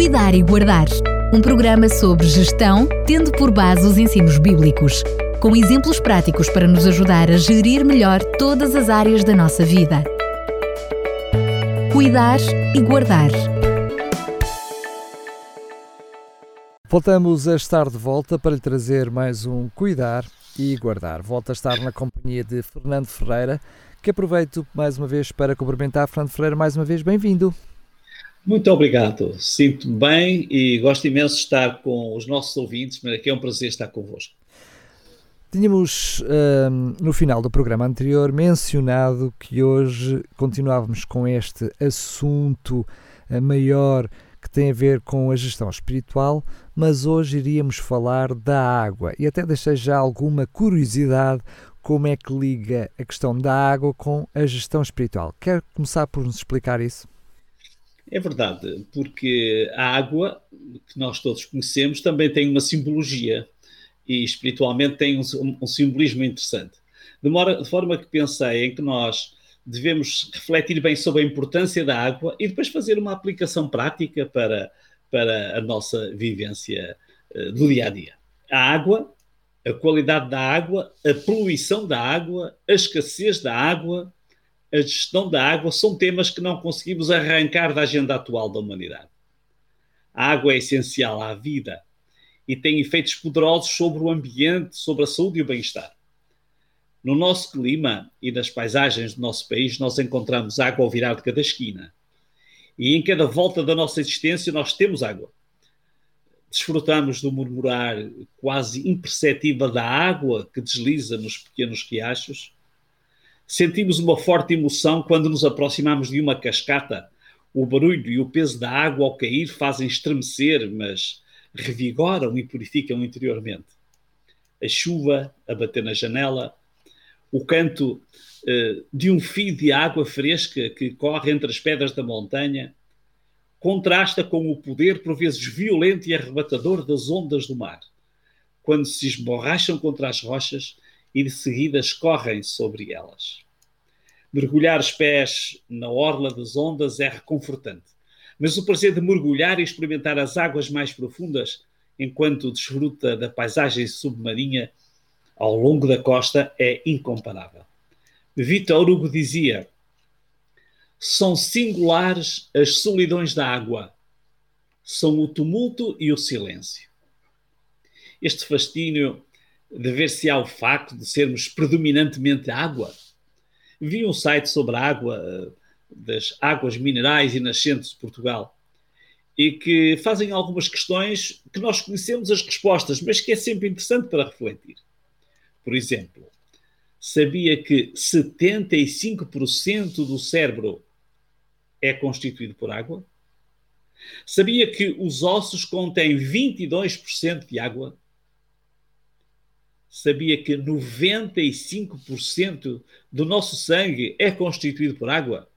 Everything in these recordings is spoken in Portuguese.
Cuidar e Guardar, um programa sobre gestão, tendo por base os ensinos bíblicos, com exemplos práticos para nos ajudar a gerir melhor todas as áreas da nossa vida. Cuidar e Guardar. Voltamos a estar de volta para lhe trazer mais um Cuidar e Guardar. Volto a estar na companhia de Fernando Ferreira, que aproveito mais uma vez para cumprimentar. Fernando Ferreira, mais uma vez, bem-vindo. Muito obrigado. Sinto-me bem e gosto imenso de estar com os nossos ouvintes, mas aqui é um prazer estar convosco. Tínhamos um, no final do programa anterior mencionado que hoje continuávamos com este assunto maior que tem a ver com a gestão espiritual, mas hoje iríamos falar da água e até deixei já alguma curiosidade como é que liga a questão da água com a gestão espiritual. Quer começar por nos explicar isso? É verdade, porque a água, que nós todos conhecemos, também tem uma simbologia e espiritualmente tem um, um simbolismo interessante. De, mora, de forma que pensei em que nós devemos refletir bem sobre a importância da água e depois fazer uma aplicação prática para, para a nossa vivência uh, do dia a dia. A água, a qualidade da água, a poluição da água, a escassez da água, a gestão da água são temas que não conseguimos arrancar da agenda atual da humanidade. A água é essencial à vida e tem efeitos poderosos sobre o ambiente, sobre a saúde e o bem-estar. No nosso clima e nas paisagens do nosso país, nós encontramos água ao virar de cada esquina. E em cada volta da nossa existência, nós temos água. Desfrutamos do murmurar quase imperceptível da água que desliza nos pequenos riachos Sentimos uma forte emoção quando nos aproximamos de uma cascata. O barulho e o peso da água ao cair fazem estremecer, mas revigoram e purificam interiormente. A chuva a bater na janela, o canto uh, de um fio de água fresca que corre entre as pedras da montanha, contrasta com o poder, por vezes violento e arrebatador, das ondas do mar, quando se esborracham contra as rochas e de seguida escorrem sobre elas. Mergulhar os pés na orla das ondas é reconfortante, mas o prazer de mergulhar e experimentar as águas mais profundas enquanto desfruta da paisagem submarinha ao longo da costa é incomparável. Vitor Hugo dizia: são singulares as solidões da água, são o tumulto e o silêncio. Este fascínio dever-se ao facto de sermos predominantemente água. Vi um site sobre a água, eh, das águas minerais e nascentes de Portugal, e que fazem algumas questões que nós conhecemos as respostas, mas que é sempre interessante para refletir. Por exemplo, sabia que 75% do cérebro é constituído por água? Sabia que os ossos contêm 22% de água? Sabia que 95% do nosso sangue é constituído por água?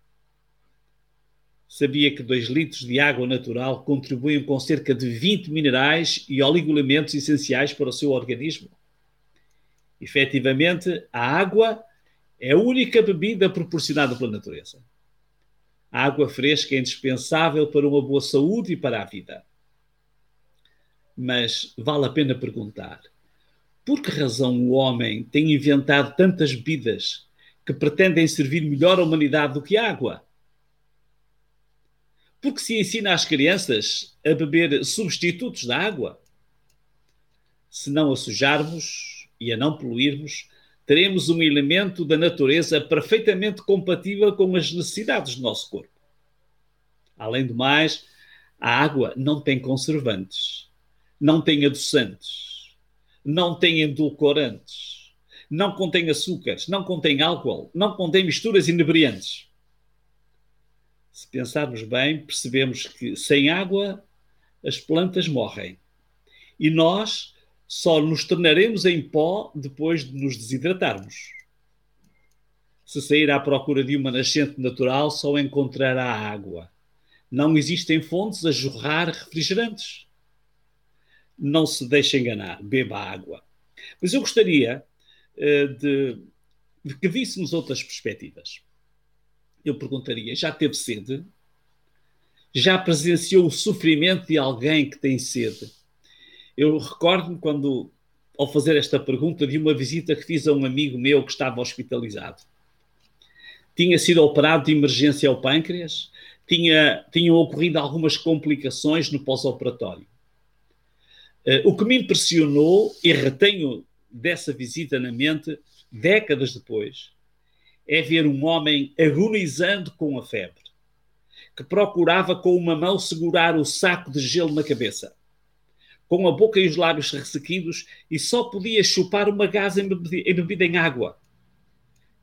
Sabia que 2 litros de água natural contribuem com cerca de 20 minerais e oligoelementos essenciais para o seu organismo? Efetivamente, a água é a única bebida proporcionada pela natureza. A água fresca é indispensável para uma boa saúde e para a vida. Mas vale a pena perguntar: por que razão o homem tem inventado tantas bebidas que pretendem servir melhor à humanidade do que a água? Porque se ensina às crianças a beber substitutos da água? Se não a sujarmos e a não poluirmos, teremos um elemento da natureza perfeitamente compatível com as necessidades do nosso corpo. Além do mais, a água não tem conservantes, não tem adoçantes, não tem endulcorantes, não contém açúcares, não contém álcool, não contém misturas inebriantes. Se pensarmos bem, percebemos que sem água as plantas morrem. E nós só nos tornaremos em pó depois de nos desidratarmos. Se sair à procura de uma nascente natural, só encontrará água. Não existem fontes a jorrar refrigerantes não se deixe enganar, beba água. Mas eu gostaria uh, de, de, que víssemos outras perspectivas. Eu perguntaria: já teve sede? já presenciou o sofrimento de alguém que tem sede? Eu recordo-me quando, ao fazer esta pergunta, de uma visita que fiz a um amigo meu que estava hospitalizado. Tinha sido operado de emergência ao pâncreas, tinha, tinham ocorrido algumas complicações no pós-operatório. Uh, o que me impressionou e retenho dessa visita na mente, décadas depois, é ver um homem agonizando com a febre, que procurava com uma mão segurar o saco de gelo na cabeça, com a boca e os lábios ressequidos e só podia chupar uma gás embebida em água.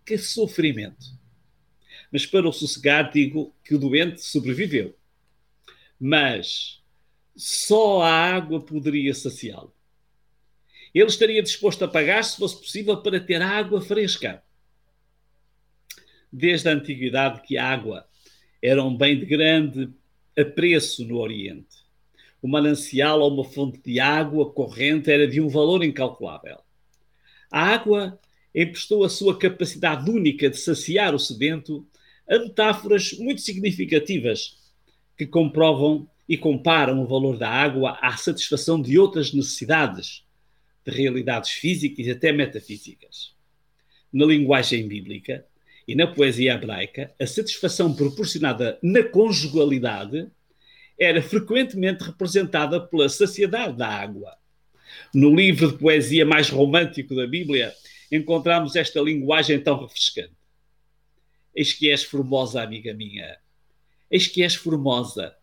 Que sofrimento! Mas para o sossegar, digo que o doente sobreviveu. Mas só a água poderia saciá-lo. Ele estaria disposto a pagar, se fosse possível, para ter água fresca. Desde a antiguidade que a água era um bem de grande apreço no Oriente. O manancial ou uma fonte de água corrente era de um valor incalculável. A água emprestou a sua capacidade única de saciar o sedento a metáforas muito significativas que comprovam e comparam o valor da água à satisfação de outras necessidades, de realidades físicas e até metafísicas. Na linguagem bíblica e na poesia hebraica, a satisfação proporcionada na conjugalidade era frequentemente representada pela saciedade da água. No livro de poesia mais romântico da Bíblia, encontramos esta linguagem tão refrescante. Eis que és formosa, amiga minha. Eis que és formosa.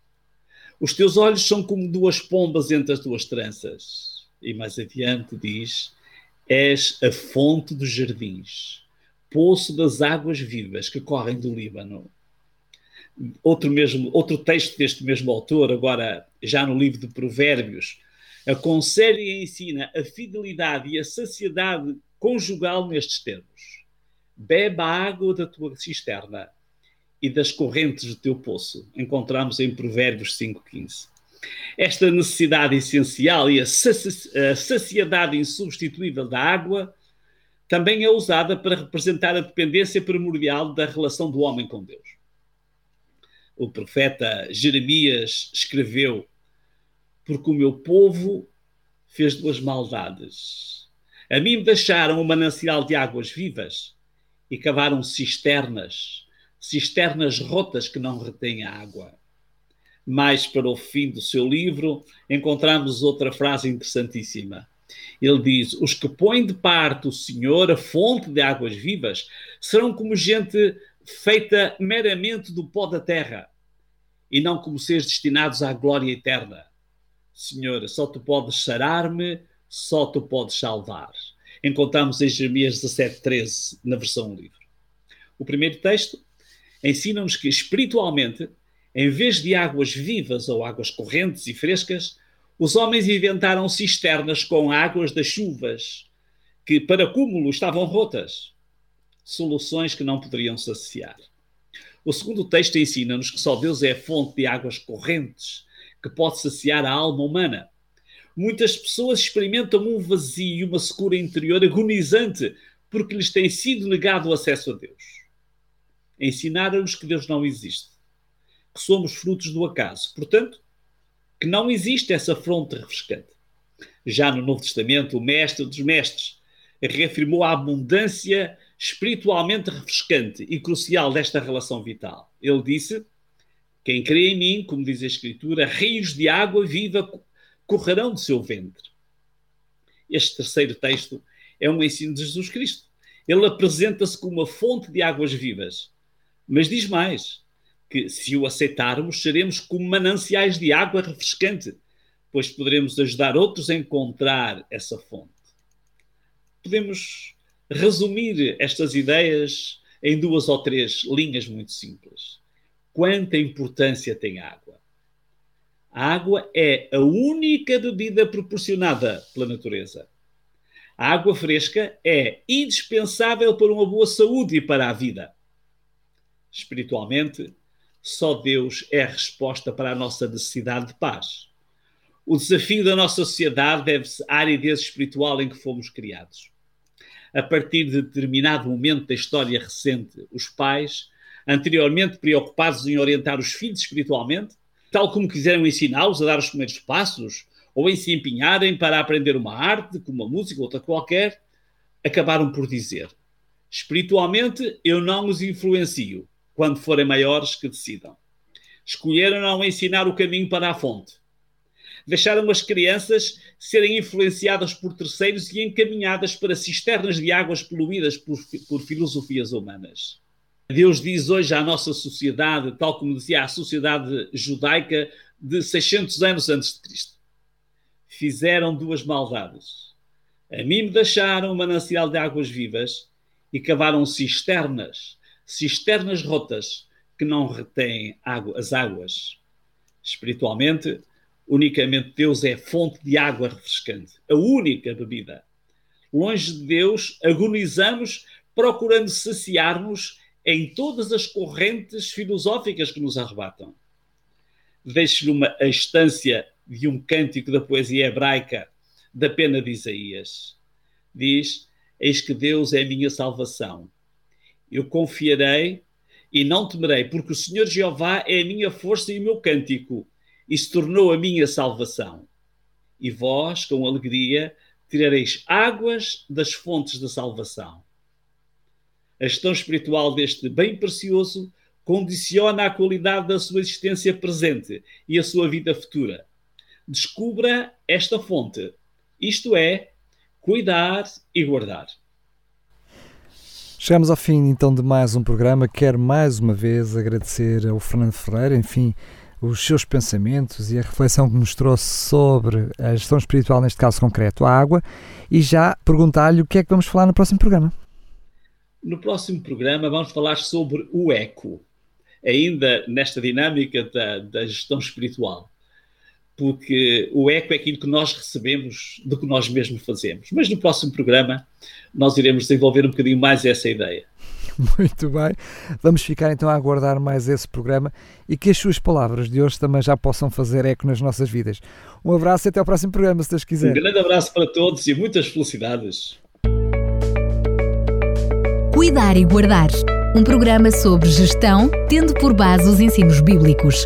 Os teus olhos são como duas pombas entre as tuas tranças. E mais adiante diz: És a fonte dos jardins, poço das águas vivas que correm do Líbano. Outro, mesmo, outro texto deste mesmo autor, agora já no livro de Provérbios, aconselha e ensina a fidelidade e a saciedade conjugal nestes termos bebe a água da tua cisterna e das correntes do teu poço. Encontramos em Provérbios 5,15. Esta necessidade essencial e a saciedade insubstituível da água também é usada para representar a dependência primordial da relação do homem com Deus. O profeta Jeremias escreveu: Porque o meu povo fez duas maldades. A mim me deixaram um manancial de águas vivas e cavaram cisternas, cisternas rotas que não retêm água. Mais para o fim do seu livro, encontramos outra frase interessantíssima. Ele diz: Os que põem de parte o Senhor, a fonte de águas vivas, serão como gente feita meramente do pó da terra, e não como seres destinados à glória eterna. Senhor, só tu podes sarar-me, só tu podes salvar encontramos em Jeremias 17, na versão livre. O primeiro texto ensina-nos que, espiritualmente, em vez de águas vivas ou águas correntes e frescas, os homens inventaram cisternas com águas das chuvas, que para cúmulo estavam rotas. Soluções que não poderiam saciar. O segundo texto ensina-nos que só Deus é a fonte de águas correntes que pode saciar a alma humana muitas pessoas experimentam um vazio e uma secura interior agonizante porque lhes tem sido negado o acesso a Deus. Ensinaram-nos que Deus não existe, que somos frutos do acaso. Portanto, que não existe essa fronte refrescante. Já no Novo Testamento, o Mestre dos Mestres reafirmou a abundância espiritualmente refrescante e crucial desta relação vital. Ele disse: Quem crê em mim, como diz a Escritura, rios de água viva correrão do seu ventre. Este terceiro texto é um ensino de Jesus Cristo. Ele apresenta-se como uma fonte de águas vivas, mas diz mais: que se o aceitarmos, seremos como mananciais de água refrescante, pois poderemos ajudar outros a encontrar essa fonte. Podemos resumir estas ideias em duas ou três linhas muito simples. Quanta importância tem a água? A água é a única bebida proporcionada pela natureza. A água fresca é indispensável para uma boa saúde e para a vida. Espiritualmente, só Deus é a resposta para a nossa necessidade de paz. O desafio da nossa sociedade deve-se à aridez espiritual em que fomos criados. A partir de determinado momento da história recente, os pais, anteriormente preocupados em orientar os filhos espiritualmente, tal como quiseram ensiná-los a dar os primeiros passos, ou em se empenharem para aprender uma arte, como uma música ou outra qualquer, acabaram por dizer: espiritualmente eu não os influencio, quando forem maiores que decidam. Escolheram não ensinar o caminho para a fonte. Deixaram as crianças serem influenciadas por terceiros e encaminhadas para cisternas de águas poluídas por, por filosofias humanas. Deus diz hoje à nossa sociedade, tal como dizia a sociedade judaica de 600 anos antes de Cristo: fizeram duas maldades. A mim me deixaram um manancial de águas vivas e cavaram cisternas, cisternas rotas que não retêm água, as águas. Espiritualmente, unicamente Deus é fonte de água refrescante, a única bebida. Longe de Deus, agonizamos procurando saciar-nos em todas as correntes filosóficas que nos arrebatam. Deixo-lhe uma a estância de um cântico da poesia hebraica da pena de Isaías. Diz: Eis que Deus é a minha salvação. Eu confiarei e não temerei, porque o Senhor Jeová é a minha força e o meu cântico, e se tornou a minha salvação. E vós, com alegria, tirareis águas das fontes da salvação. A gestão espiritual deste bem precioso condiciona a qualidade da sua existência presente e a sua vida futura. Descubra esta fonte, isto é, cuidar e guardar. Chegamos ao fim então de mais um programa. Quero mais uma vez agradecer ao Fernando Ferreira, enfim, os seus pensamentos e a reflexão que nos trouxe sobre a gestão espiritual, neste caso concreto, a água, e já perguntar-lhe o que é que vamos falar no próximo programa. No próximo programa vamos falar sobre o eco, ainda nesta dinâmica da, da gestão espiritual, porque o eco é aquilo que nós recebemos do que nós mesmos fazemos. Mas no próximo programa nós iremos desenvolver um bocadinho mais essa ideia. Muito bem. Vamos ficar então a aguardar mais esse programa e que as suas palavras de hoje também já possam fazer eco nas nossas vidas. Um abraço e até ao próximo programa, se Deus quiser. Um grande abraço para todos e muitas felicidades. Cuidar e Guardar um programa sobre gestão, tendo por base os ensinos bíblicos,